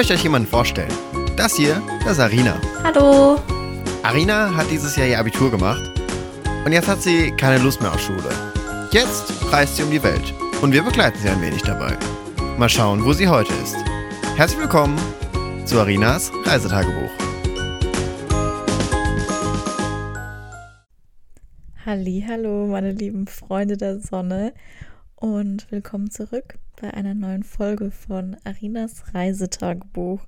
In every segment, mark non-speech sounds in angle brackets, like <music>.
Ich möchte euch jemanden vorstellen. Das hier, das ist Arina. Hallo. Arina hat dieses Jahr ihr Abitur gemacht und jetzt hat sie keine Lust mehr auf Schule. Jetzt reist sie um die Welt und wir begleiten sie ein wenig dabei. Mal schauen, wo sie heute ist. Herzlich willkommen zu Arinas Reisetagebuch. Hallo, meine lieben Freunde der Sonne und willkommen zurück bei einer neuen Folge von Arinas Reisetagebuch.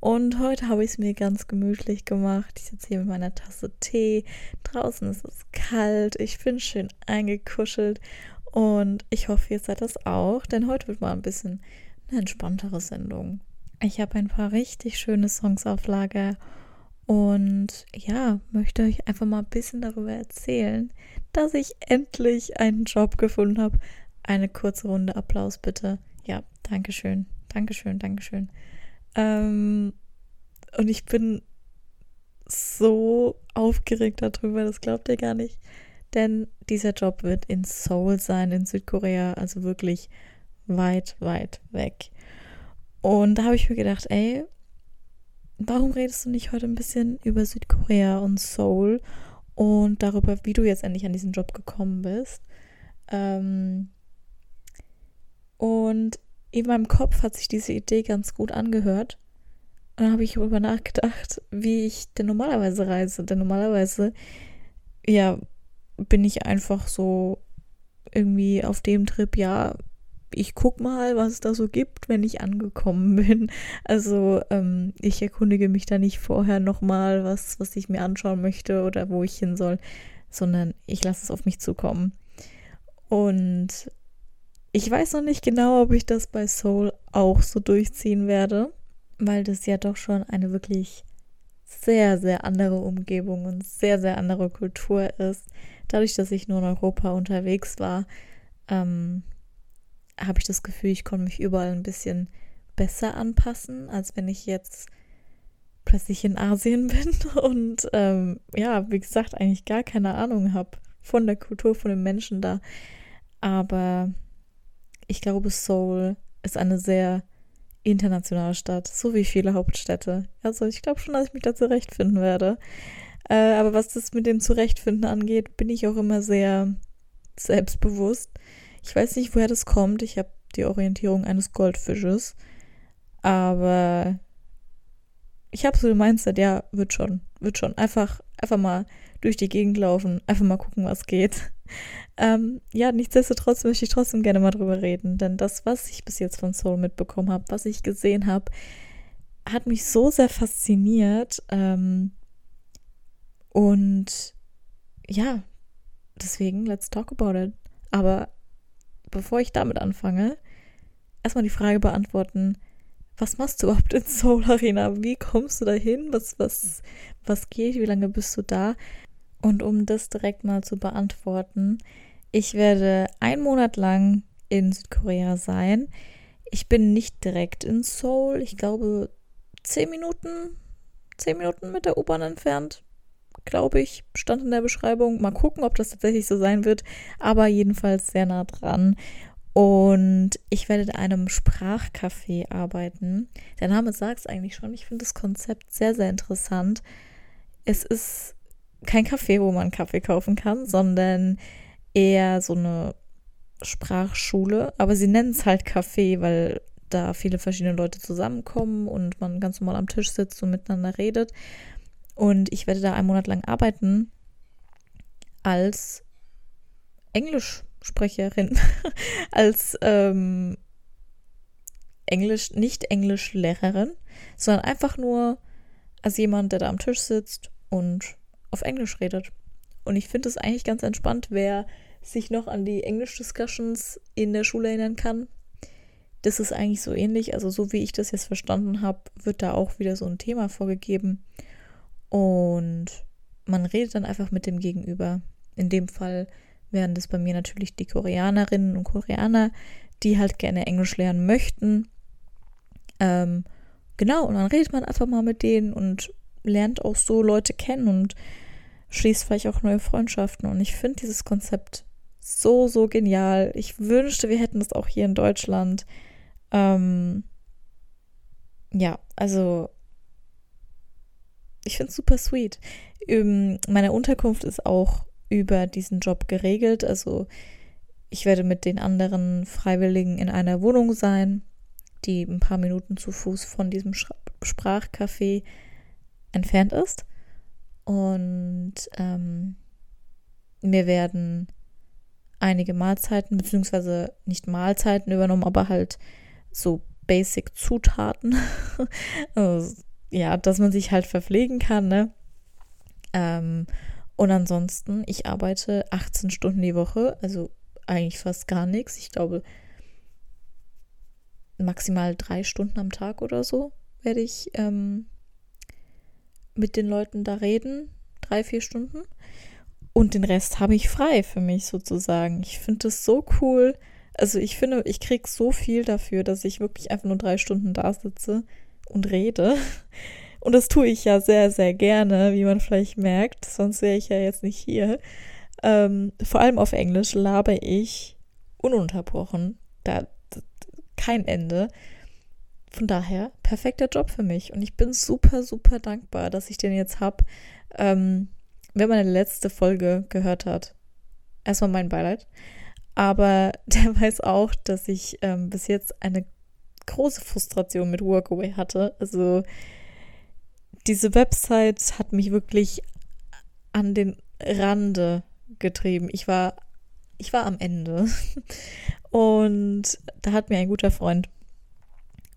Und heute habe ich es mir ganz gemütlich gemacht. Ich sitze hier mit meiner Tasse Tee. Draußen ist es kalt. Ich bin schön eingekuschelt. Und ich hoffe, ihr seid das auch, denn heute wird mal ein bisschen eine entspanntere Sendung. Ich habe ein paar richtig schöne Songs auf Lager und ja, möchte euch einfach mal ein bisschen darüber erzählen, dass ich endlich einen Job gefunden habe, eine kurze Runde Applaus bitte. Ja, Dankeschön, Dankeschön, Dankeschön. Ähm, und ich bin so aufgeregt darüber, das glaubt ihr gar nicht. Denn dieser Job wird in Seoul sein, in Südkorea, also wirklich weit, weit weg. Und da habe ich mir gedacht, ey, warum redest du nicht heute ein bisschen über Südkorea und Seoul und darüber, wie du jetzt endlich an diesen Job gekommen bist? Ähm, und in meinem Kopf hat sich diese Idee ganz gut angehört. Und dann habe ich darüber nachgedacht, wie ich denn normalerweise reise. Denn normalerweise, ja, bin ich einfach so irgendwie auf dem Trip, ja, ich guck mal, was es da so gibt, wenn ich angekommen <laughs> bin. Also ähm, ich erkundige mich da nicht vorher nochmal, was, was ich mir anschauen möchte oder wo ich hin soll, sondern ich lasse es auf mich zukommen. Und ich weiß noch nicht genau, ob ich das bei Soul auch so durchziehen werde, weil das ja doch schon eine wirklich sehr, sehr andere Umgebung und sehr, sehr andere Kultur ist. Dadurch, dass ich nur in Europa unterwegs war, ähm, habe ich das Gefühl, ich konnte mich überall ein bisschen besser anpassen, als wenn ich jetzt plötzlich in Asien <laughs> bin und ähm, ja, wie gesagt, eigentlich gar keine Ahnung habe von der Kultur, von den Menschen da. Aber ich glaube, Seoul ist eine sehr internationale Stadt, so wie viele Hauptstädte. Also ich glaube schon, dass ich mich da zurechtfinden werde. Äh, aber was das mit dem Zurechtfinden angeht, bin ich auch immer sehr selbstbewusst. Ich weiß nicht, woher das kommt. Ich habe die Orientierung eines Goldfisches. Aber ich habe so ein Mindset, ja, wird schon, wird schon. Einfach, einfach mal durch die Gegend laufen, einfach mal gucken, was geht. Ähm, ja, nichtsdestotrotz möchte ich trotzdem gerne mal drüber reden, denn das, was ich bis jetzt von Soul mitbekommen habe, was ich gesehen habe, hat mich so sehr fasziniert. Ähm, und ja, deswegen, let's talk about it. Aber bevor ich damit anfange, erstmal die Frage beantworten, was machst du überhaupt in Soul Arena? Wie kommst du da hin? Was, was, was geht? Wie lange bist du da? Und um das direkt mal zu beantworten, ich werde einen Monat lang in Südkorea sein. Ich bin nicht direkt in Seoul. Ich glaube, zehn Minuten, zehn Minuten mit der U-Bahn entfernt, glaube ich, stand in der Beschreibung. Mal gucken, ob das tatsächlich so sein wird, aber jedenfalls sehr nah dran. Und ich werde in einem Sprachcafé arbeiten. Der Name sagt es eigentlich schon. Ich finde das Konzept sehr, sehr interessant. Es ist kein Café, wo man Kaffee kaufen kann, sondern eher so eine Sprachschule. Aber sie nennen es halt Café, weil da viele verschiedene Leute zusammenkommen und man ganz normal am Tisch sitzt und miteinander redet. Und ich werde da einen Monat lang arbeiten als Englischsprecherin, <laughs> als ähm, Englisch, nicht Englischlehrerin, sondern einfach nur als jemand, der da am Tisch sitzt und auf Englisch redet. Und ich finde es eigentlich ganz entspannt, wer sich noch an die Englisch-Discussions in der Schule erinnern kann. Das ist eigentlich so ähnlich. Also so wie ich das jetzt verstanden habe, wird da auch wieder so ein Thema vorgegeben. Und man redet dann einfach mit dem Gegenüber. In dem Fall wären das bei mir natürlich die Koreanerinnen und Koreaner, die halt gerne Englisch lernen möchten. Ähm, genau, und dann redet man einfach mal mit denen und lernt auch so Leute kennen und schließt vielleicht auch neue Freundschaften. Und ich finde dieses Konzept so, so genial. Ich wünschte, wir hätten es auch hier in Deutschland. Ähm, ja, also ich finde es super sweet. Ähm, meine Unterkunft ist auch über diesen Job geregelt. Also ich werde mit den anderen Freiwilligen in einer Wohnung sein, die ein paar Minuten zu Fuß von diesem Sprachcafé entfernt ist. Und ähm, mir werden einige Mahlzeiten, beziehungsweise nicht Mahlzeiten übernommen, aber halt so Basic-Zutaten. <laughs> also, ja, dass man sich halt verpflegen kann, ne? Ähm, und ansonsten, ich arbeite 18 Stunden die Woche, also eigentlich fast gar nichts. Ich glaube, maximal drei Stunden am Tag oder so werde ich ähm, mit den Leuten da reden. Drei, vier Stunden. Und den Rest habe ich frei für mich sozusagen. Ich finde das so cool. Also ich finde, ich kriege so viel dafür, dass ich wirklich einfach nur drei Stunden da sitze und rede. <laughs> Und das tue ich ja sehr, sehr gerne, wie man vielleicht merkt. Sonst wäre ich ja jetzt nicht hier. Ähm, vor allem auf Englisch labe ich ununterbrochen. Da kein Ende. Von daher, perfekter Job für mich. Und ich bin super, super dankbar, dass ich den jetzt habe. Ähm, wer meine letzte Folge gehört hat, erstmal mein Beileid. Aber <laughs> der weiß auch, dass ich ähm, bis jetzt eine große Frustration mit Workaway hatte. Also diese Website hat mich wirklich an den Rande getrieben. Ich war, ich war am Ende. <laughs> Und da hat mir ein guter Freund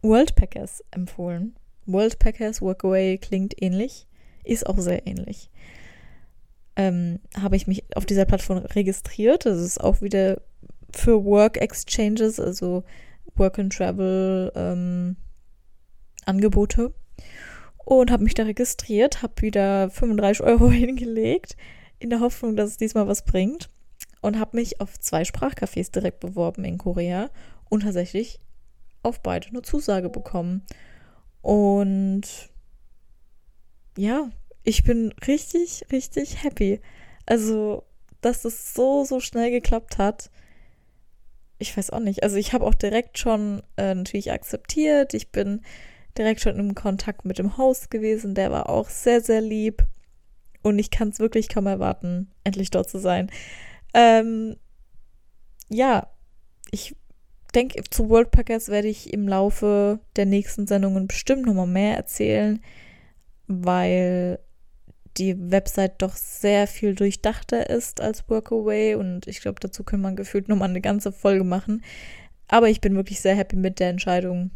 Worldpackers empfohlen. Worldpackers Workaway klingt ähnlich, ist auch sehr ähnlich ähm, habe ich mich auf dieser Plattform registriert. Das ist auch wieder für Work Exchanges, also Work and Travel ähm, Angebote. Und habe mich da registriert, habe wieder 35 Euro <laughs> hingelegt, in der Hoffnung, dass es diesmal was bringt. Und habe mich auf zwei Sprachcafés direkt beworben in Korea und tatsächlich auf beide eine Zusage bekommen. Und ja, ich bin richtig, richtig happy. Also, dass es so, so schnell geklappt hat. Ich weiß auch nicht. Also, ich habe auch direkt schon äh, natürlich akzeptiert. Ich bin direkt schon im Kontakt mit dem Host gewesen. Der war auch sehr, sehr lieb. Und ich kann es wirklich kaum erwarten, endlich dort zu sein. Ähm, ja, ich denke, zu Worldpackers werde ich im Laufe der nächsten Sendungen bestimmt nochmal mehr erzählen, weil die Website doch sehr viel durchdachter ist als Workaway und ich glaube, dazu kann man gefühlt nochmal eine ganze Folge machen. Aber ich bin wirklich sehr happy mit der Entscheidung.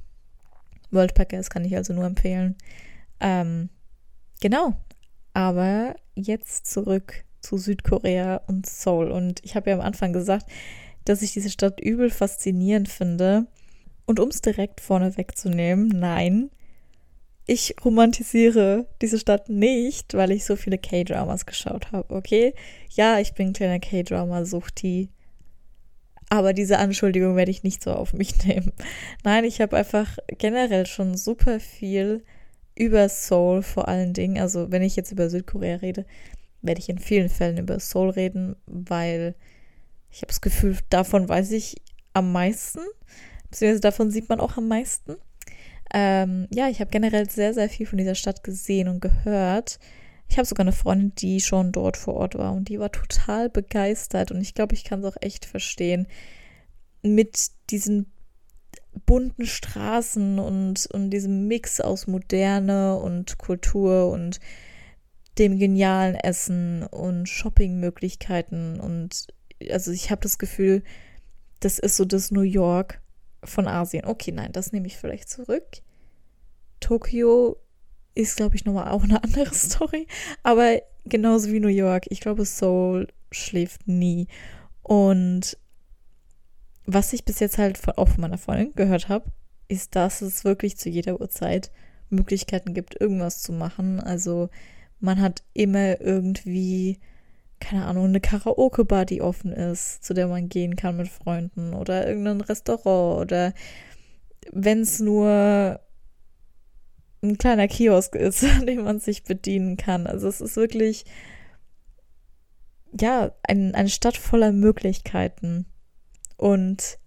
Worldpackers kann ich also nur empfehlen. Ähm, genau. Aber jetzt zurück zu Südkorea und Seoul. Und ich habe ja am Anfang gesagt, dass ich diese Stadt übel faszinierend finde. Und um es direkt vorne wegzunehmen, nein, ich romantisiere diese Stadt nicht, weil ich so viele K-Dramas geschaut habe, okay? Ja, ich bin ein kleiner K-Drama-Suchti. Aber diese Anschuldigung werde ich nicht so auf mich <laughs> nehmen. Nein, ich habe einfach generell schon super viel über Seoul vor allen Dingen. Also, wenn ich jetzt über Südkorea rede, werde ich in vielen Fällen über Seoul reden, weil ich habe das Gefühl, davon weiß ich am meisten. Beziehungsweise davon sieht man auch am meisten. Ähm, ja, ich habe generell sehr, sehr viel von dieser Stadt gesehen und gehört. Ich habe sogar eine Freundin, die schon dort vor Ort war und die war total begeistert und ich glaube, ich kann es auch echt verstehen. Mit diesen bunten Straßen und, und diesem Mix aus Moderne und Kultur und dem genialen Essen und Shoppingmöglichkeiten und also ich habe das Gefühl, das ist so das New York von Asien. Okay, nein, das nehme ich vielleicht zurück. Tokio ist, glaube ich, nochmal auch eine <laughs> andere Story. Aber genauso wie New York, ich glaube, Seoul schläft nie. Und was ich bis jetzt halt von, auch von meiner Freundin gehört habe, ist, dass es wirklich zu jeder Uhrzeit Möglichkeiten gibt, irgendwas zu machen. Also man hat immer irgendwie keine Ahnung, eine Karaoke-Bar, die offen ist, zu der man gehen kann mit Freunden oder irgendein Restaurant oder wenn es nur ein kleiner Kiosk ist, <laughs> an dem man sich bedienen kann. Also es ist wirklich, ja, ein, eine Stadt voller Möglichkeiten. Und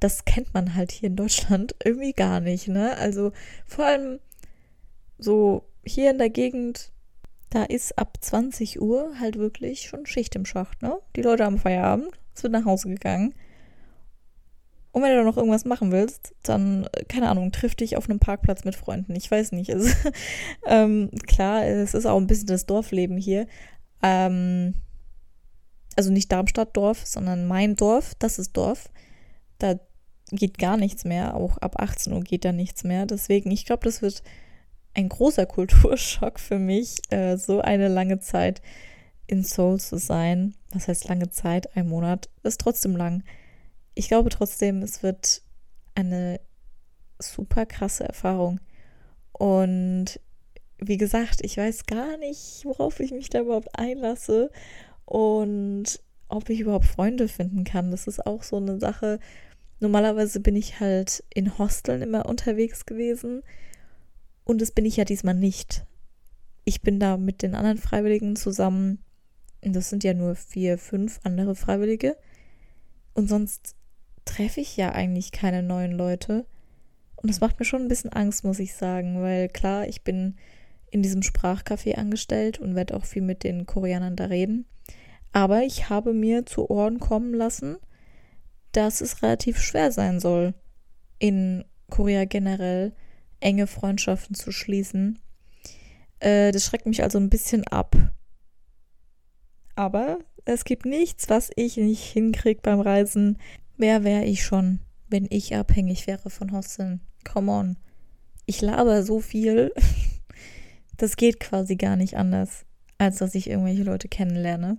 das kennt man halt hier in Deutschland <laughs> irgendwie gar nicht, ne? Also vor allem so hier in der Gegend, da ist ab 20 Uhr halt wirklich schon Schicht im Schacht, ne? Die Leute haben Feierabend, es wird nach Hause gegangen. Und wenn du da noch irgendwas machen willst, dann, keine Ahnung, triff dich auf einem Parkplatz mit Freunden. Ich weiß nicht. Also, <laughs> ähm, klar, es ist auch ein bisschen das Dorfleben hier. Ähm, also nicht Darmstadt-Dorf, sondern mein Dorf, das ist Dorf. Da geht gar nichts mehr. Auch ab 18 Uhr geht da nichts mehr. Deswegen, ich glaube, das wird ein großer Kulturschock für mich, äh, so eine lange Zeit in Seoul zu sein. Was heißt lange Zeit? Ein Monat ist trotzdem lang ich glaube trotzdem, es wird eine super krasse Erfahrung. Und wie gesagt, ich weiß gar nicht, worauf ich mich da überhaupt einlasse und ob ich überhaupt Freunde finden kann. Das ist auch so eine Sache. Normalerweise bin ich halt in Hosteln immer unterwegs gewesen und das bin ich ja diesmal nicht. Ich bin da mit den anderen Freiwilligen zusammen. Und das sind ja nur vier, fünf andere Freiwillige. Und sonst treffe ich ja eigentlich keine neuen Leute. Und das macht mir schon ein bisschen Angst, muss ich sagen, weil klar, ich bin in diesem Sprachcafé angestellt und werde auch viel mit den Koreanern da reden. Aber ich habe mir zu Ohren kommen lassen, dass es relativ schwer sein soll, in Korea generell enge Freundschaften zu schließen. Äh, das schreckt mich also ein bisschen ab. Aber es gibt nichts, was ich nicht hinkriege beim Reisen, Wer wäre ich schon, wenn ich abhängig wäre von Hosteln? Come on. Ich laber so viel. <laughs> Das geht quasi gar nicht anders, als dass ich irgendwelche Leute kennenlerne.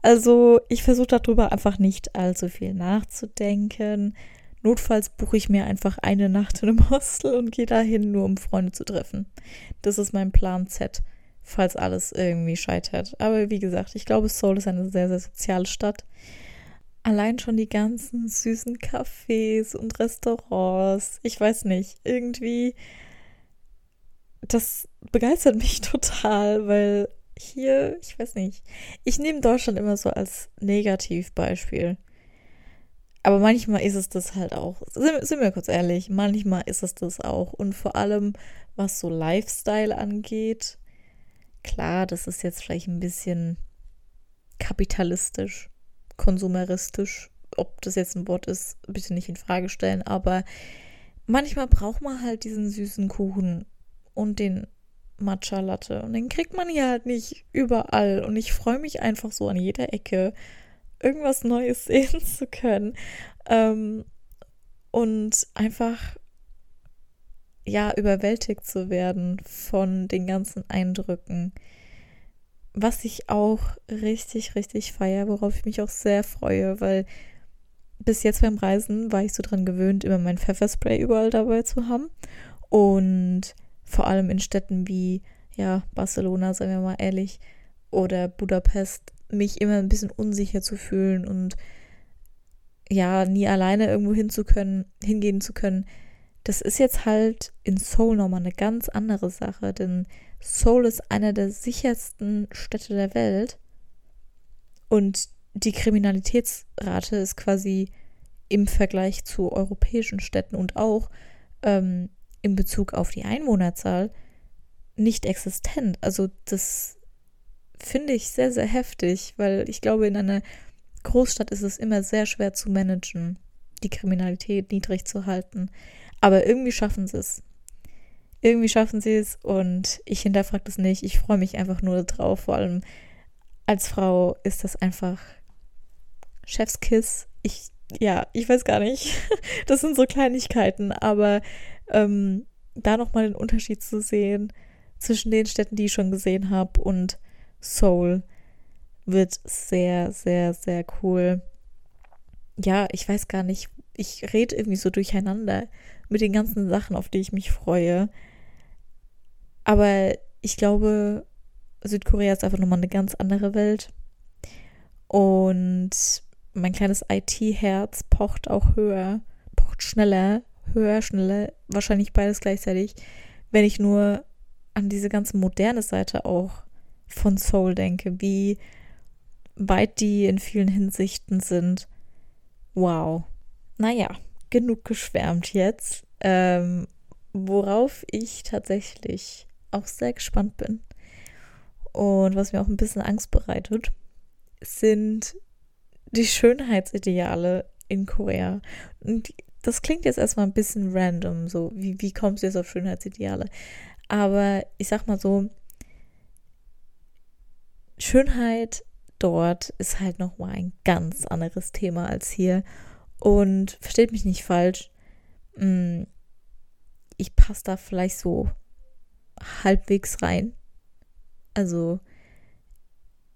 Also ich versuche darüber einfach nicht allzu viel nachzudenken. Notfalls buche ich mir einfach eine Nacht in einem Hostel und gehe dahin, nur um Freunde zu treffen. Das ist mein Plan Z, falls alles irgendwie scheitert. Aber wie gesagt, ich glaube, Seoul ist eine sehr, sehr soziale Stadt allein schon die ganzen süßen Cafés und Restaurants, ich weiß nicht, irgendwie, das begeistert mich <laughs> total, weil hier, ich weiß nicht, ich nehme Deutschland immer so als Negativbeispiel. Aber manchmal ist es das halt auch. Sind, sind wir kurz ehrlich, manchmal ist es das auch. Und vor allem, was so Lifestyle angeht, klar, das ist jetzt vielleicht ein bisschen kapitalistisch konsumeristisch. Ob das jetzt ein Wort ist, bitte nicht in Frage stellen. Aber manchmal braucht man halt diesen süßen Kuchen und den Matcha Latte. Und den kriegt man hier halt nicht überall. Und ich freue mich einfach so an jeder Ecke, irgendwas Neues <laughs> sehen zu können. Ähm, und einfach, ja, überwältigt zu werden von den ganzen Eindrücken was ich auch richtig, richtig feiere, worauf ich mich auch sehr freue, weil bis jetzt beim Reisen war ich so dran gewöhnt, immer mein Pfefferspray überall dabei zu haben. Und vor allem in Städten wie, ja, Barcelona, sagen wir mal ehrlich, oder Budapest, mich immer ein bisschen unsicher zu fühlen und ja, nie alleine irgendwo hin zu können, hingehen zu können. Das ist jetzt halt in Seoul nochmal eine ganz andere Sache, denn Seoul ist einer der sichersten Städte der Welt und die Kriminalitätsrate ist quasi im Vergleich zu europäischen Städten und auch ähm, in Bezug auf die Einwohnerzahl nicht existent. Also das finde ich sehr, sehr heftig, weil ich glaube, in einer Großstadt ist es immer sehr schwer zu managen, die Kriminalität niedrig zu halten. Aber irgendwie schaffen sie es irgendwie schaffen sie es und ich hinterfrage das nicht. Ich freue mich einfach nur drauf. Vor allem als Frau ist das einfach Chefskiss. Ich, ja, ich weiß gar nicht. <laughs> Das sind so Kleinigkeiten, aber ähm, da nochmal den Unterschied zu sehen zwischen den Städten, die ich schon gesehen habe und Seoul wird sehr, sehr, sehr cool. Ja, ich weiß gar nicht. Ich rede irgendwie so durcheinander mit den ganzen Sachen, auf die ich mich freue. Aber ich glaube, Südkorea ist einfach nochmal eine ganz andere Welt. Und mein kleines IT-Herz pocht auch höher, pocht schneller, höher, schneller, wahrscheinlich beides gleichzeitig, wenn ich nur an diese ganze moderne Seite auch von Soul denke, wie weit die in vielen Hinsichten sind. Wow. Naja, genug geschwärmt jetzt. Ähm, worauf ich tatsächlich auch sehr gespannt bin und was mir auch ein bisschen Angst bereitet, sind die Schönheitsideale in Korea. Und das klingt jetzt erstmal ein bisschen random, so wie, wie kommst du jetzt auf Schönheitsideale? Aber ich sag mal so, Schönheit dort ist halt nochmal ein ganz anderes Thema als hier. Und versteht mich nicht falsch, mm, ich passe da vielleicht so halbwegs rein. Also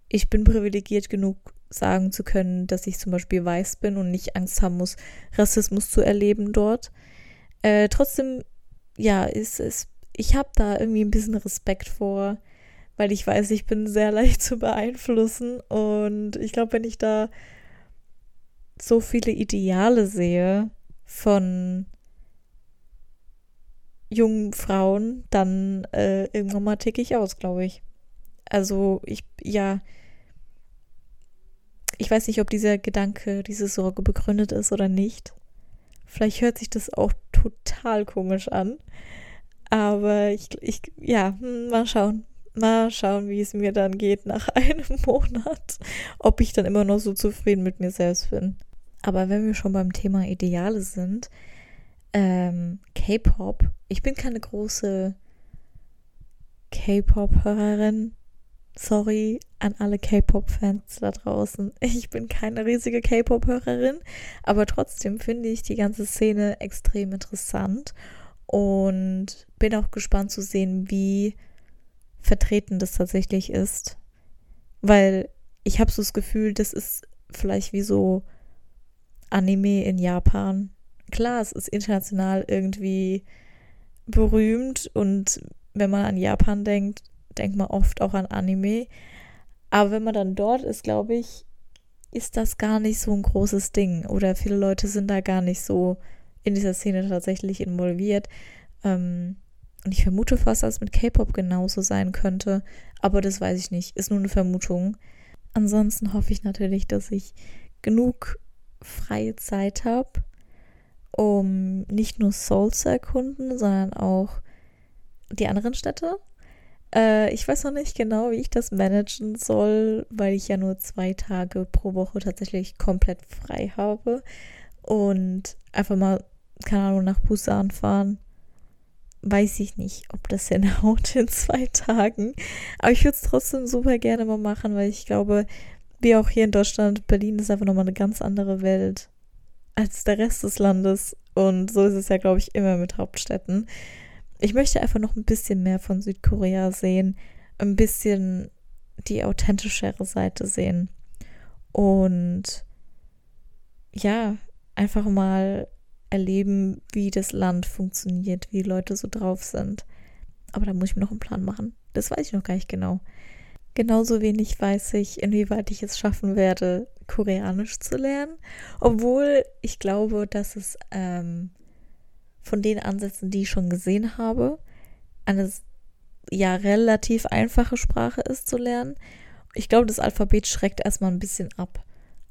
ich bin privilegiert genug, sagen zu können, dass ich zum Beispiel weiß bin und nicht Angst haben muss, Rassismus zu erleben dort. Äh, trotzdem, ja, ist es, ich habe da irgendwie ein bisschen Respekt vor, weil ich weiß, ich bin sehr leicht zu beeinflussen und ich glaube, wenn ich da so viele Ideale sehe von jungen Frauen, dann äh, irgendwann mal ticke ich aus, glaube ich. Also ich, ja, ich weiß nicht, ob dieser Gedanke, diese Sorge begründet ist oder nicht. Vielleicht hört sich das auch total komisch an. Aber ich, ich ja, hm, mal schauen. Mal schauen, wie es mir dann geht nach <laughs> einem Monat. Ob ich dann immer noch so zufrieden mit mir selbst bin. Aber wenn wir schon beim Thema Ideale sind, ähm, K-Pop. Ich bin keine große K-Pop-Hörerin. Sorry an alle K-Pop-Fans da draußen. <laughs> Ich bin keine riesige K-Pop-Hörerin, aber trotzdem finde ich die ganze Szene extrem interessant und bin auch gespannt zu sehen, wie vertreten das tatsächlich ist. Weil ich habe so das Gefühl, das ist vielleicht wie so Anime in Japan. Klar, es ist international irgendwie berühmt und wenn man an Japan denkt, denkt man oft auch an Anime. Aber wenn man dann dort ist, glaube ich, ist das gar nicht so ein großes Ding. Oder viele Leute sind da gar nicht so in dieser Szene tatsächlich involviert. Ähm, und ich vermute fast, dass es mit K-Pop genauso sein könnte. Aber das weiß ich nicht. Ist nur eine Vermutung. Ansonsten hoffe ich natürlich, dass ich genug freie Zeit habe, um nicht nur Seoul zu erkunden, sondern auch die anderen Städte. Äh, ich weiß noch nicht genau, wie ich das managen soll, weil ich ja nur zwei Tage pro Woche tatsächlich komplett frei habe. Und einfach mal, keine Ahnung, nach Busan fahren. Weiß ich nicht, ob das hinhaut in zwei Tagen. Aber ich würde es trotzdem super gerne mal machen, weil ich glaube, wie auch hier in Deutschland, Berlin ist einfach nochmal eine ganz andere Welt als der Rest des Landes. Und so ist es ja, glaube ich, immer mit Hauptstädten ich möchte einfach noch ein bisschen mehr von Südkorea sehen, ein bisschen die authentischere Seite sehen. Und ja, einfach mal erleben, wie das Land funktioniert, wie die Leute so drauf sind. Aber da muss ich mir noch einen Plan machen. Das weiß ich noch gar nicht genau. Genauso wenig weiß ich, inwieweit ich es schaffen werde, Koreanisch zu lernen. Obwohl ich glaube, dass es ähm, von den Ansätzen, die ich schon gesehen habe, eine ja relativ einfache Sprache ist zu lernen. Ich glaube, das Alphabet schreckt erstmal ein bisschen ab,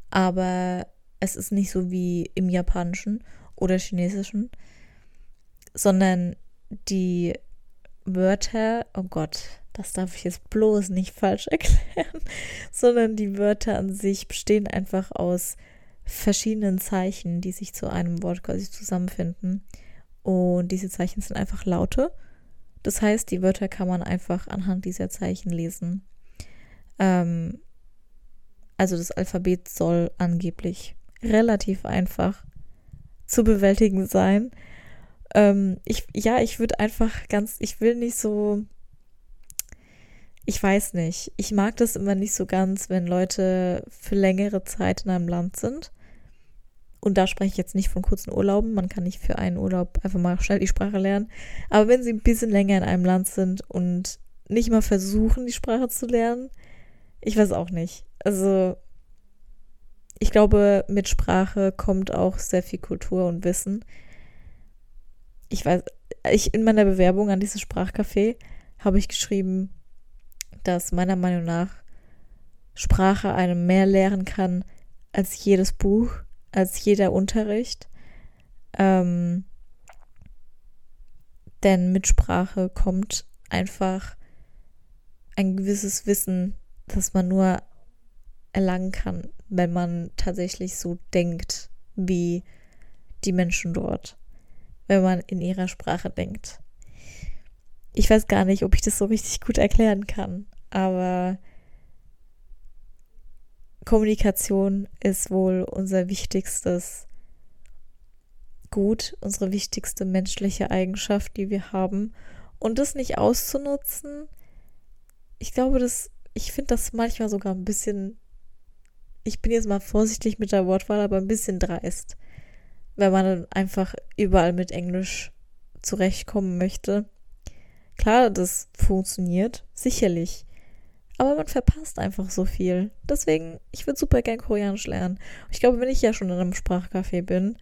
aber es ist nicht so wie im Japanischen oder Chinesischen, sondern die Wörter, oh Gott, das darf ich jetzt bloß nicht falsch <laughs> erklären, sondern die Wörter an sich bestehen einfach aus verschiedenen Zeichen, die sich zu einem Wort quasi zusammenfinden. Und diese Zeichen sind einfach Laute. Das heißt, die Wörter kann man einfach anhand dieser Zeichen lesen. Ähm, also das Alphabet soll angeblich relativ einfach zu bewältigen sein. Ähm, ich, ja, ich würde einfach ganz, ich will nicht so, ich weiß nicht, ich mag das immer nicht so ganz, wenn Leute für längere Zeit in einem Land sind und da spreche ich jetzt nicht von kurzen Urlauben. Man kann nicht für einen Urlaub einfach mal schnell die Sprache lernen. Aber wenn sie ein bisschen länger in einem Land sind und nicht mal versuchen, die Sprache zu lernen, ich weiß auch nicht. Also, ich glaube, mit Sprache kommt auch sehr viel Kultur und Wissen. Ich weiß, ich in meiner Bewerbung an dieses Sprachcafé habe ich geschrieben, dass meiner Meinung nach Sprache einem mehr lehren kann als jedes Buch als jeder Unterricht. Ähm, denn mit Sprache kommt einfach ein gewisses Wissen, das man nur erlangen kann, wenn man tatsächlich so denkt wie die Menschen dort, wenn man in ihrer Sprache denkt. Ich weiß gar nicht, ob ich das so richtig gut erklären kann, aber Kommunikation ist wohl unser wichtigstes Gut, unsere wichtigste menschliche Eigenschaft, die wir haben. Und das nicht auszunutzen, ich glaube, dass ich finde das manchmal sogar ein bisschen, ich bin jetzt mal vorsichtig mit der Wortwahl, aber ein bisschen dreist, wenn man dann einfach überall mit Englisch zurechtkommen möchte. Klar, das funktioniert, sicherlich. Aber man verpasst einfach so viel. Deswegen, ich würde super gern Koreanisch lernen. Ich glaube, wenn ich ja schon in einem Sprachcafé bin,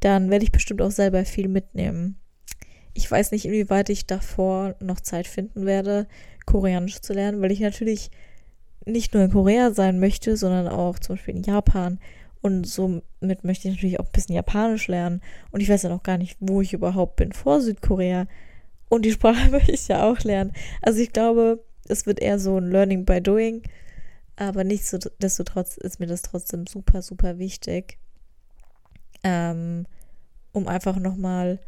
dann werde ich bestimmt auch selber viel mitnehmen. Ich weiß nicht, inwieweit ich davor noch Zeit finden werde, Koreanisch zu lernen, weil ich natürlich nicht nur in Korea sein möchte, sondern auch zum Beispiel in Japan. Und somit möchte ich natürlich auch ein bisschen Japanisch lernen. Und ich weiß ja noch gar nicht, wo ich überhaupt bin vor Südkorea. Und die Sprache <laughs> möchte ich ja auch lernen. Also ich glaube, es wird eher so ein Learning by Doing. Aber nichtsdestotrotz ist mir das trotzdem super, super wichtig, ähm, um einfach nochmal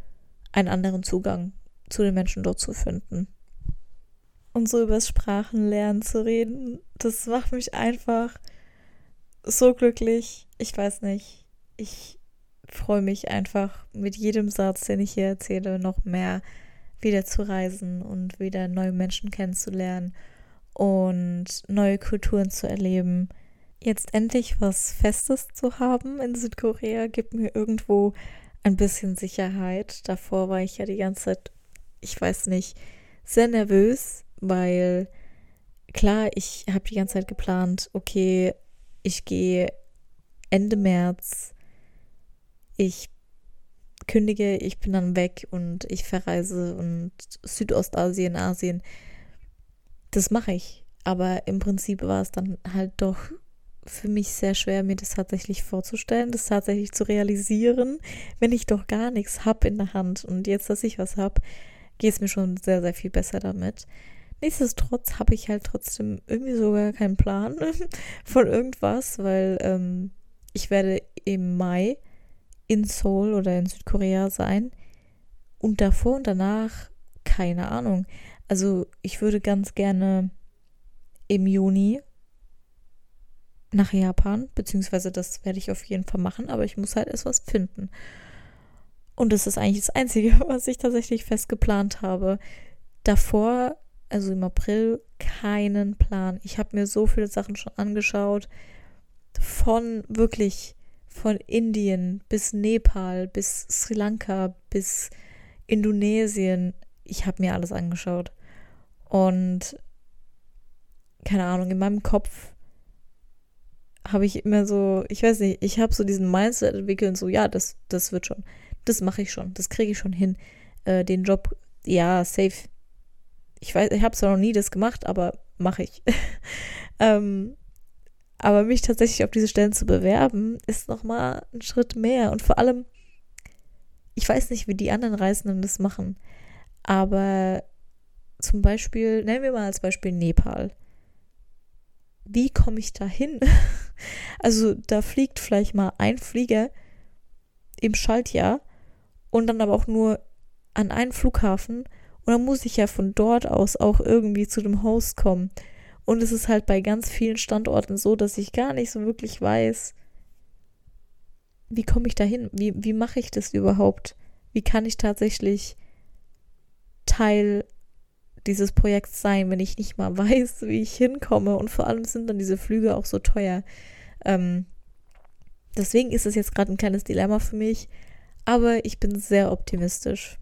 einen anderen Zugang zu den Menschen dort zu finden. Und so über Sprachenlernen zu reden, das macht mich einfach so glücklich. Ich weiß nicht. Ich freue mich einfach mit jedem Satz, den ich hier erzähle, noch mehr wieder zu reisen und wieder neue Menschen kennenzulernen und neue Kulturen zu erleben. Jetzt endlich was Festes zu haben in Südkorea gibt mir irgendwo ein bisschen Sicherheit. Davor war ich ja die ganze Zeit, ich weiß nicht, sehr nervös, weil klar, ich habe die ganze Zeit geplant, okay, ich gehe Ende März, ich kündige, ich bin dann weg und ich verreise und Südostasien, Asien. Das mache ich. Aber im Prinzip war es dann halt doch für mich sehr schwer, mir das tatsächlich vorzustellen, das tatsächlich zu realisieren, wenn ich doch gar nichts habe in der Hand. Und jetzt, dass ich was habe, geht es mir schon sehr, sehr viel besser damit. Nichtsdestotrotz habe ich halt trotzdem irgendwie sogar keinen Plan <laughs> von irgendwas, weil ähm, ich werde im Mai in Seoul oder in Südkorea sein und davor und danach keine Ahnung. Also ich würde ganz gerne im Juni nach Japan, beziehungsweise das werde ich auf jeden Fall machen, aber ich muss halt erst was finden. Und das ist eigentlich das Einzige, <laughs> was ich tatsächlich fest geplant habe. Davor, also im April, keinen Plan. Ich habe mir so viele Sachen schon angeschaut. Von wirklich von Indien bis Nepal, bis Sri Lanka, bis Indonesien. Ich habe mir alles angeschaut. Und keine Ahnung, in meinem Kopf habe ich immer so, ich weiß nicht, ich habe so diesen Mindset entwickelt, so, ja, das, das wird schon, das mache ich schon, das kriege ich schon hin. Äh, den Job, ja, safe. Ich weiß, ich habe zwar noch nie das gemacht, aber mache ich. <laughs> ähm, aber mich tatsächlich auf diese Stellen zu bewerben, ist nochmal ein Schritt mehr. Und vor allem, ich weiß nicht, wie die anderen Reisenden das machen. Aber zum Beispiel, nennen wir mal als Beispiel Nepal wie komme ich da hin? <laughs> also da fliegt vielleicht mal ein Flieger im Schaltjahr und dann aber auch nur an einen Flughafen und dann muss ich ja von dort aus auch irgendwie zu dem Host kommen. Und es ist halt bei ganz vielen Standorten so, dass ich gar nicht so wirklich weiß, wie komme ich da hin? Wie, wie mache ich das überhaupt? Wie kann ich tatsächlich Teil dieses Projekts sein, wenn ich nicht mal <laughs> weiß, wie ich hinkomme. Und vor allem sind dann diese Flüge auch so teuer. Ähm, deswegen ist es jetzt gerade ein kleines Dilemma für mich. Aber ich bin sehr optimistisch.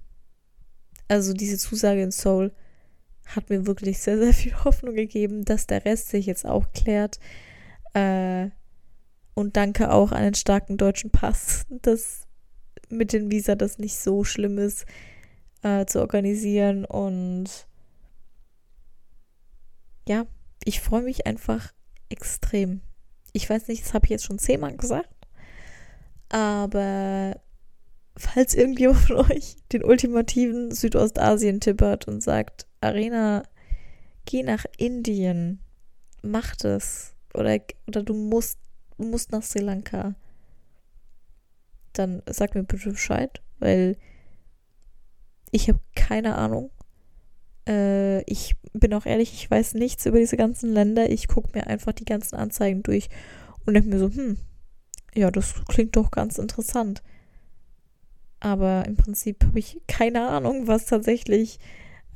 Also diese Zusage in Seoul hat mir wirklich sehr, sehr viel <laughs> Hoffnung gegeben, dass der Rest sich jetzt auch klärt. Äh, und danke auch an den starken deutschen Pass, <laughs> dass mit den Visa das nicht so schlimm ist äh, zu organisieren. Und ja, ich freue mich einfach extrem. Ich weiß nicht, das habe ich jetzt schon zehnmal gesagt, aber falls irgendjemand von euch den ultimativen Südostasien-Tipp hat und sagt, Arena, geh nach Indien, mach das. Oder, oder du musst, musst nach Sri Lanka. Dann sag mir bitte Bescheid, weil ich habe keine Ahnung. Äh, ich bin auch ehrlich, ich weiß nichts über diese ganzen Länder. Ich gucke mir einfach die ganzen Anzeigen durch und denke mir so, hm, ja, das klingt doch ganz interessant. Aber im Prinzip habe ich keine Ahnung, was tatsächlich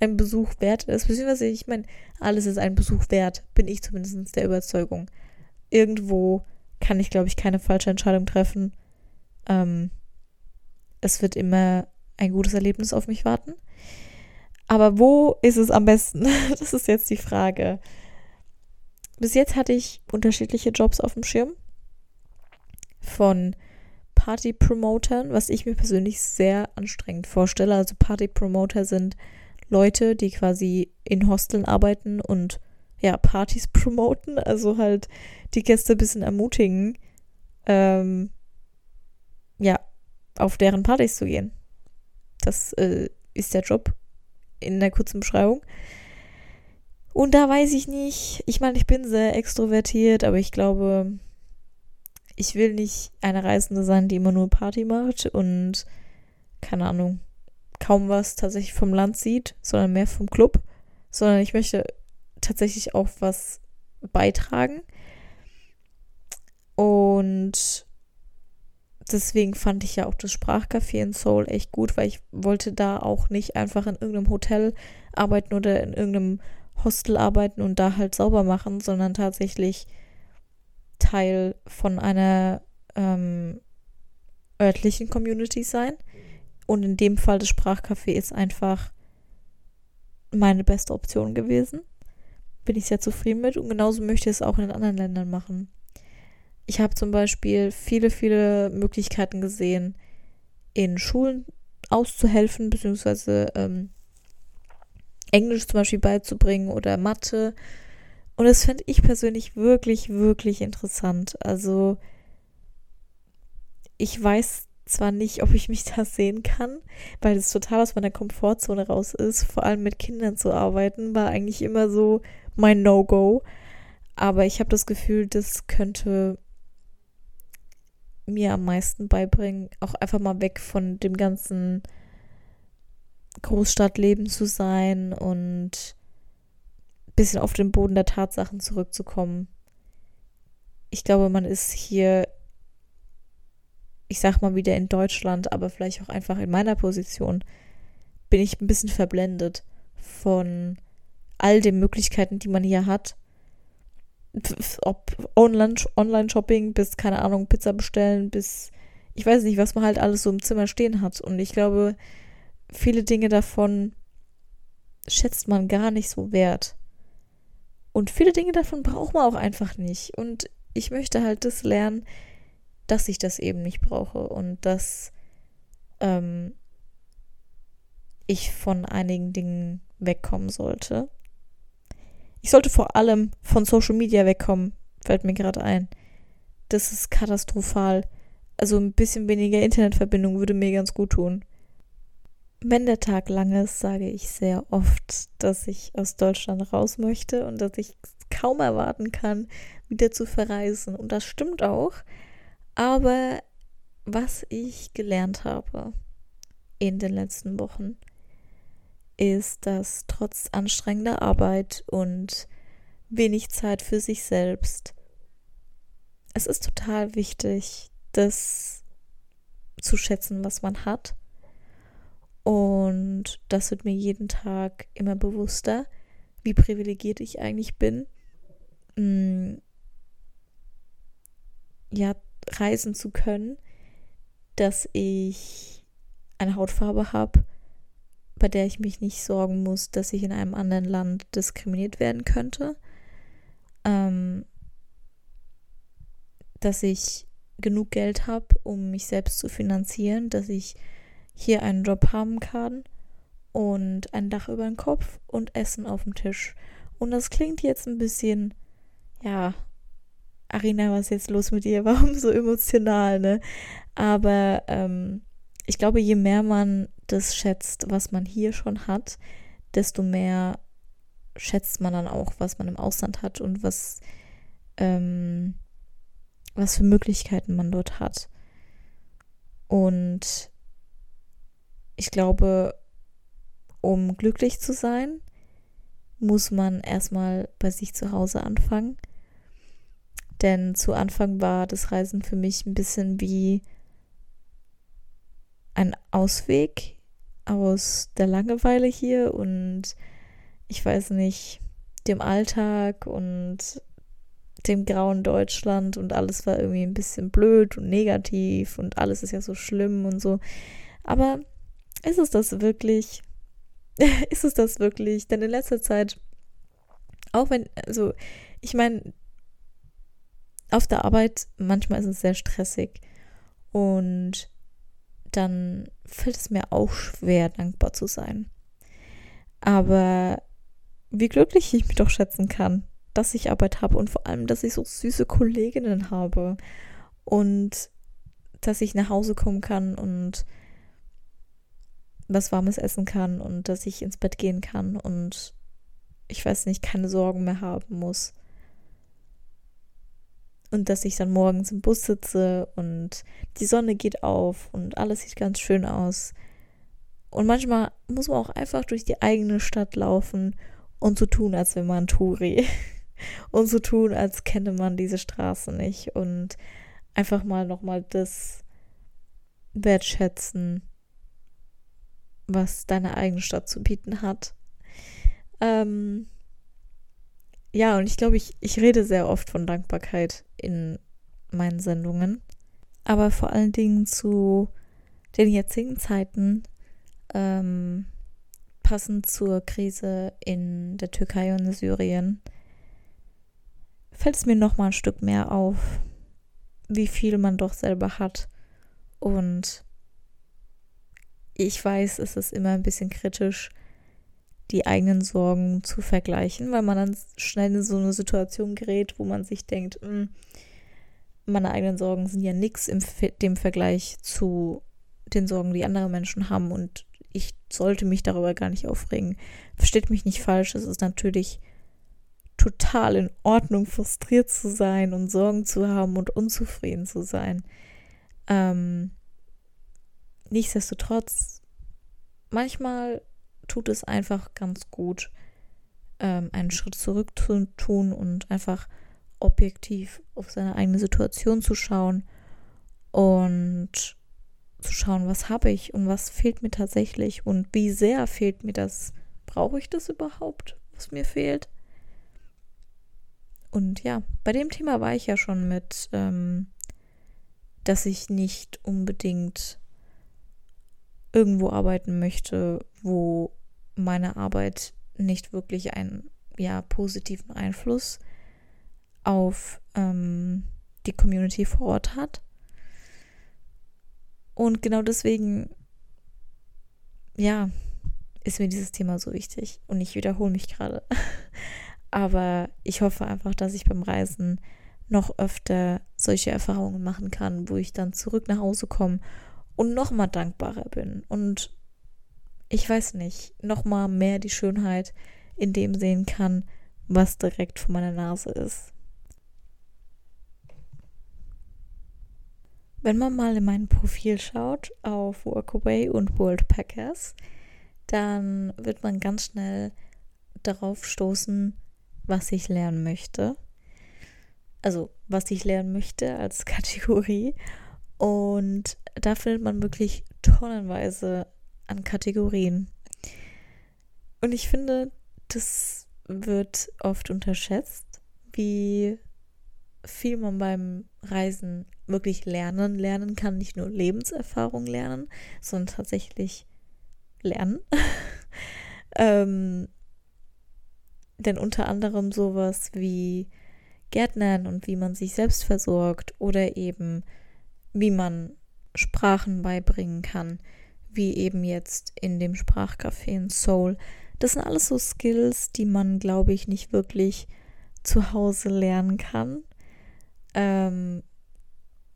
ein Besuch wert ist. Beziehungsweise, ich meine, alles ist ein Besuch wert, bin ich zumindest der Überzeugung. Irgendwo kann ich, glaube ich, keine falsche Entscheidung treffen. Ähm, es wird immer ein gutes Erlebnis auf mich warten. Aber wo ist es am besten? <laughs> das ist jetzt die Frage. Bis jetzt hatte ich unterschiedliche Jobs auf dem Schirm. Von Party-Promotern, was ich mir persönlich sehr anstrengend vorstelle. Also Party-Promoter sind Leute, die quasi in Hosteln arbeiten und ja, Partys <laughs> promoten, also halt die Gäste ein bisschen ermutigen, ähm, ja, auf deren Partys zu gehen. Das äh, ist der Job in der kurzen Beschreibung. Und da weiß ich nicht, ich meine, ich bin sehr extrovertiert, aber ich glaube, ich will nicht eine Reisende sein, die immer nur Party macht und keine Ahnung, kaum was tatsächlich vom Land sieht, sondern mehr vom Club, sondern ich möchte tatsächlich auch was beitragen. Und deswegen fand ich ja auch das Sprachcafé in Seoul echt gut, weil ich wollte da auch nicht einfach in irgendeinem Hotel arbeiten oder in irgendeinem Hostel arbeiten und da halt sauber machen, sondern tatsächlich Teil von einer ähm, örtlichen Community sein. Und in dem Fall das Sprachcafé ist einfach meine beste Option gewesen. Bin ich sehr zufrieden mit und genauso möchte ich es auch in anderen Ländern machen. Ich habe zum Beispiel viele, viele Möglichkeiten gesehen, in Schulen auszuhelfen, beziehungsweise ähm, Englisch zum Beispiel beizubringen oder Mathe und das finde ich persönlich wirklich, wirklich interessant. Also ich weiß zwar nicht, ob ich mich da sehen kann, weil es total aus meiner Komfortzone raus ist. Vor allem mit Kindern zu arbeiten, war eigentlich immer so mein No-Go. Aber ich habe das Gefühl, das könnte mir am meisten beibringen, auch einfach mal weg von dem ganzen Großstadtleben zu sein und bisschen auf den Boden der Tatsachen zurückzukommen. Ich glaube, man ist hier, ich sag mal wieder in Deutschland, aber vielleicht auch einfach in meiner Position, bin ich ein bisschen verblendet von all den Möglichkeiten, die man hier hat. Ob Online-Shopping bis, keine Ahnung, Pizza bestellen, bis ich weiß nicht, was man halt alles so im Zimmer stehen hat. Und ich glaube, viele Dinge davon schätzt man gar nicht so wert. Und viele Dinge davon braucht man auch einfach nicht. Und ich möchte halt das lernen, dass ich das eben nicht brauche und dass ähm, ich von einigen Dingen wegkommen sollte. Ich sollte vor allem von Social Media wegkommen, fällt mir gerade ein. Das ist katastrophal. Also ein bisschen weniger Internetverbindung würde mir ganz gut tun. Wenn der Tag lang ist, sage ich sehr oft, dass ich aus Deutschland raus möchte und dass ich kaum erwarten kann, wieder zu verreisen. Und das stimmt auch. Aber was ich gelernt habe in den letzten Wochen, ist, dass trotz anstrengender Arbeit und wenig Zeit für sich selbst, es ist total wichtig, das zu schätzen, was man hat und das wird mir jeden Tag immer bewusster, wie privilegiert ich eigentlich bin. Mm, ja, reisen zu können, dass ich eine Hautfarbe habe, bei der ich mich nicht sorgen muss, dass ich in einem anderen Land diskriminiert werden könnte. Ähm, dass ich genug Geld habe, um mich selbst zu finanzieren, dass ich hier einen Job haben kann und ein Dach über dem Kopf und Essen auf dem Tisch. Und das klingt jetzt ein bisschen, ja, Arina, was ist jetzt los mit dir? <laughs> Warum so emotional, ne? Aber ähm, ich glaube, je mehr man das schätzt, was man hier schon hat, desto mehr schätzt man dann auch, was man im Ausland hat und was, ähm, was für Möglichkeiten man dort hat. Und ich glaube, um glücklich zu sein, muss man erstmal bei sich zu Hause anfangen. Denn zu Anfang war das Reisen für mich ein bisschen wie ein Ausweg aus der Langeweile hier und ich weiß nicht, dem Alltag und dem grauen Deutschland und alles war irgendwie ein bisschen blöd und negativ und alles ist ja so schlimm und so. Aber ist es das wirklich? <laughs> ist es das wirklich? Denn in letzter Zeit, auch wenn, also ich meine, auf der Arbeit manchmal ist es sehr stressig und dann fällt es mir auch schwer, dankbar zu sein. Aber wie glücklich ich mich doch schätzen kann, dass ich Arbeit habe und vor allem, dass ich so süße Kolleginnen habe und dass ich nach Hause kommen kann und was Warmes essen kann und dass ich ins Bett gehen kann und ich weiß nicht, keine Sorgen mehr haben muss. Und dass ich dann morgens im Bus sitze und die Sonne geht auf und alles sieht ganz schön aus. Und manchmal muss man auch einfach durch die eigene Stadt laufen und so tun, als wäre man Touri. <laughs> und so tun, als kenne man diese Straße nicht. Und einfach mal nochmal das wertschätzen, was deine eigene Stadt zu bieten hat. Ähm, ja, und ich glaube, ich, ich rede sehr oft von Dankbarkeit in meinen Sendungen. Aber vor allen Dingen zu den jetzigen Zeiten, ähm, passend zur Krise in der Türkei und Syrien, fällt es mir noch mal ein Stück mehr auf, wie viel man doch selber hat und ich weiß, es ist immer ein bisschen kritisch, die eigenen Sorgen zu vergleichen, weil man dann schnell in so eine Situation gerät, wo man sich denkt, hm, meine eigenen Sorgen sind ja nichts im dem Vergleich zu den Sorgen, die andere Menschen haben und ich sollte mich darüber gar nicht aufregen. Versteht mich nicht falsch, es ist natürlich total in Ordnung, frustriert zu sein und Sorgen zu haben und unzufrieden zu sein. Ähm, nichtsdestotrotz, manchmal tut es einfach ganz gut, ähm, einen Schritt zurück zu tun und einfach objektiv auf seine eigene Situation zu schauen und zu schauen, was habe ich und was fehlt mir tatsächlich und wie sehr fehlt mir das. Brauche ich das überhaupt, was mir fehlt? Und ja, bei dem Thema war ich ja schon mit, ähm, dass ich nicht unbedingt irgendwo arbeiten möchte, wo meine Arbeit nicht wirklich einen ja, positiven Einfluss auf ähm, die Community vor Ort hat. Und genau deswegen, ja, ist mir dieses Thema so wichtig. Und ich wiederhole mich gerade. <laughs> Aber ich hoffe einfach, dass ich beim Reisen noch öfter solche Erfahrungen machen kann, wo ich dann zurück nach Hause komme und noch mal dankbarer bin und ich weiß nicht, noch mal mehr die Schönheit in dem sehen kann, was direkt vor meiner Nase ist. Wenn man mal in mein Profil schaut auf Workaway und Worldpackers, dann wird man ganz schnell darauf stoßen, was ich lernen möchte. Also, was ich lernen möchte als <laughs> Kategorie. Und da findet man wirklich tonnenweise an Kategorien. Und ich finde, das wird oft unterschätzt, wie viel man beim Reisen wirklich lernen, lernen kann. Nicht nur Lebenserfahrung lernen, sondern tatsächlich lernen. <laughs> ähm, denn unter anderem sowas wie Gärtnern und wie man sich selbst versorgt oder eben wie man Sprachen beibringen kann, wie eben jetzt in dem Sprachcafé in Seoul. Das sind alles so Skills, die man, glaube ich, nicht wirklich zu Hause lernen kann. Ähm,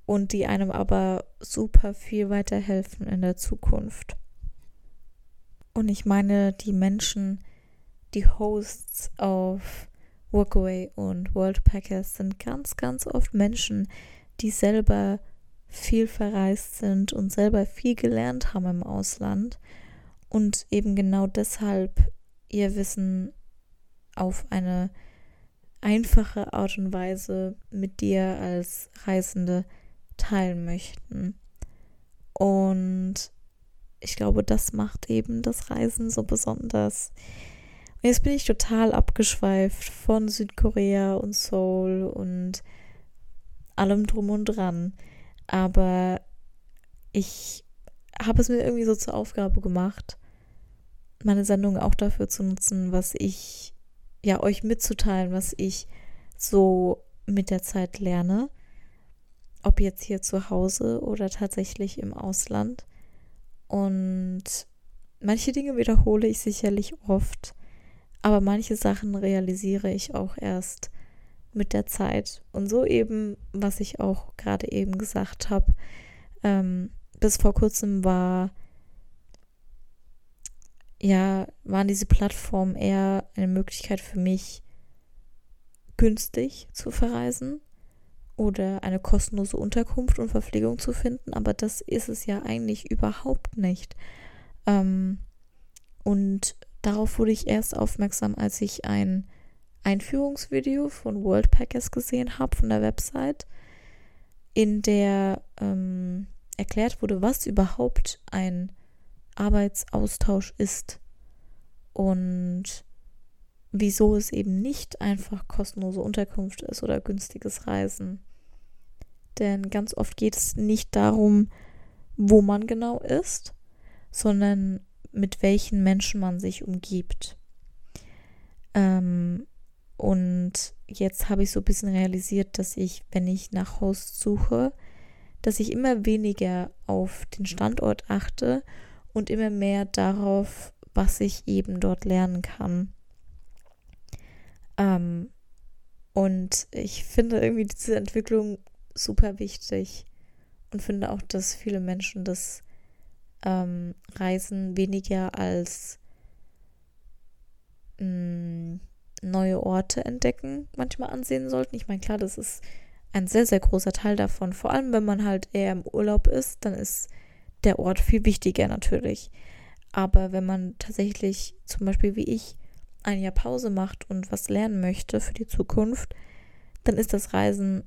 und die einem aber super viel weiterhelfen in der Zukunft. Und ich meine, die Menschen, die Hosts auf Workaway und Worldpackers sind ganz, ganz oft Menschen, die selber viel verreist sind und selber viel gelernt haben im Ausland und eben genau deshalb ihr Wissen auf eine einfache Art und Weise mit dir als Reisende teilen möchten. Und ich glaube, das macht eben das Reisen so besonders. Und jetzt bin ich total abgeschweift von Südkorea und Seoul und allem drum und dran. Aber ich habe es mir irgendwie so zur Aufgabe gemacht, meine Sendung auch dafür zu nutzen, was ich, ja, euch mitzuteilen, was ich so mit der Zeit lerne. Ob jetzt hier zu Hause oder tatsächlich im Ausland. Und manche Dinge wiederhole ich sicherlich oft, aber manche Sachen realisiere ich auch erst mit der Zeit. Und so eben, was ich auch gerade eben gesagt habe, ähm, bis vor kurzem war, ja, waren diese Plattformen eher eine Möglichkeit für mich, günstig zu verreisen oder eine kostenlose Unterkunft und Verpflegung zu finden, aber das ist es ja eigentlich überhaupt nicht. Ähm, und darauf wurde ich erst aufmerksam, als ich ein Einführungsvideo von Worldpackers gesehen habe, von der Website, in der ähm, erklärt wurde, was überhaupt ein Arbeitsaustausch ist und wieso es eben nicht einfach kostenlose Unterkunft ist oder günstiges Reisen. Denn ganz oft geht es nicht darum, wo man genau ist, sondern mit welchen Menschen man sich umgibt. Ähm, und jetzt habe ich so ein bisschen realisiert, dass ich, wenn ich nach Host suche, dass ich immer weniger auf den Standort achte und immer mehr darauf, was ich eben dort lernen kann. Ähm, und ich finde irgendwie diese Entwicklung super wichtig und finde auch, dass viele Menschen das ähm, Reisen weniger als mh, mm, neue Orte entdecken manchmal ansehen sollten. Ich meine, klar, das ist ein sehr, sehr großer Teil davon. Vor allem, wenn man halt eher im Urlaub ist, dann ist der Ort viel wichtiger natürlich. Aber wenn man tatsächlich zum Beispiel wie ich ein Jahr Pause macht und was lernen möchte für die Zukunft, dann ist das Reisen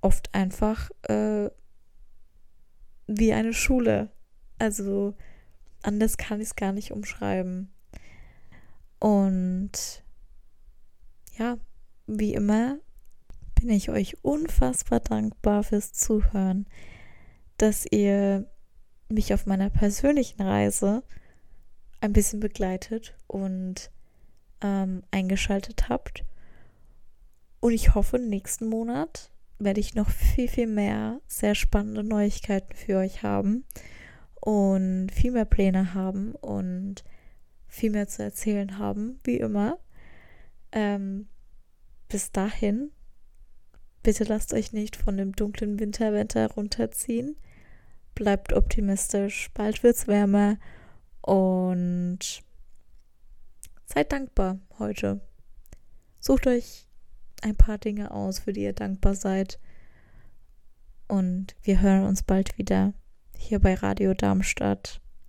oft einfach äh, wie eine Schule. Also anders kann ich es gar nicht umschreiben. Und ja, wie immer bin ich euch unfassbar dankbar fürs Zuhören, dass ihr mich auf meiner persönlichen Reise ein bisschen begleitet und ähm, eingeschaltet habt. Und ich hoffe, nächsten Monat werde ich noch viel, viel mehr sehr spannende Neuigkeiten für euch haben und viel mehr Pläne haben und viel mehr zu erzählen haben, wie immer. Ähm, bis dahin, bitte lasst euch nicht von dem dunklen Winterwetter runterziehen. Bleibt optimistisch, bald wird's wärmer und seid dankbar heute. Sucht euch ein paar Dinge aus, für die ihr dankbar seid. Und wir hören uns bald wieder hier bei Radio Darmstadt.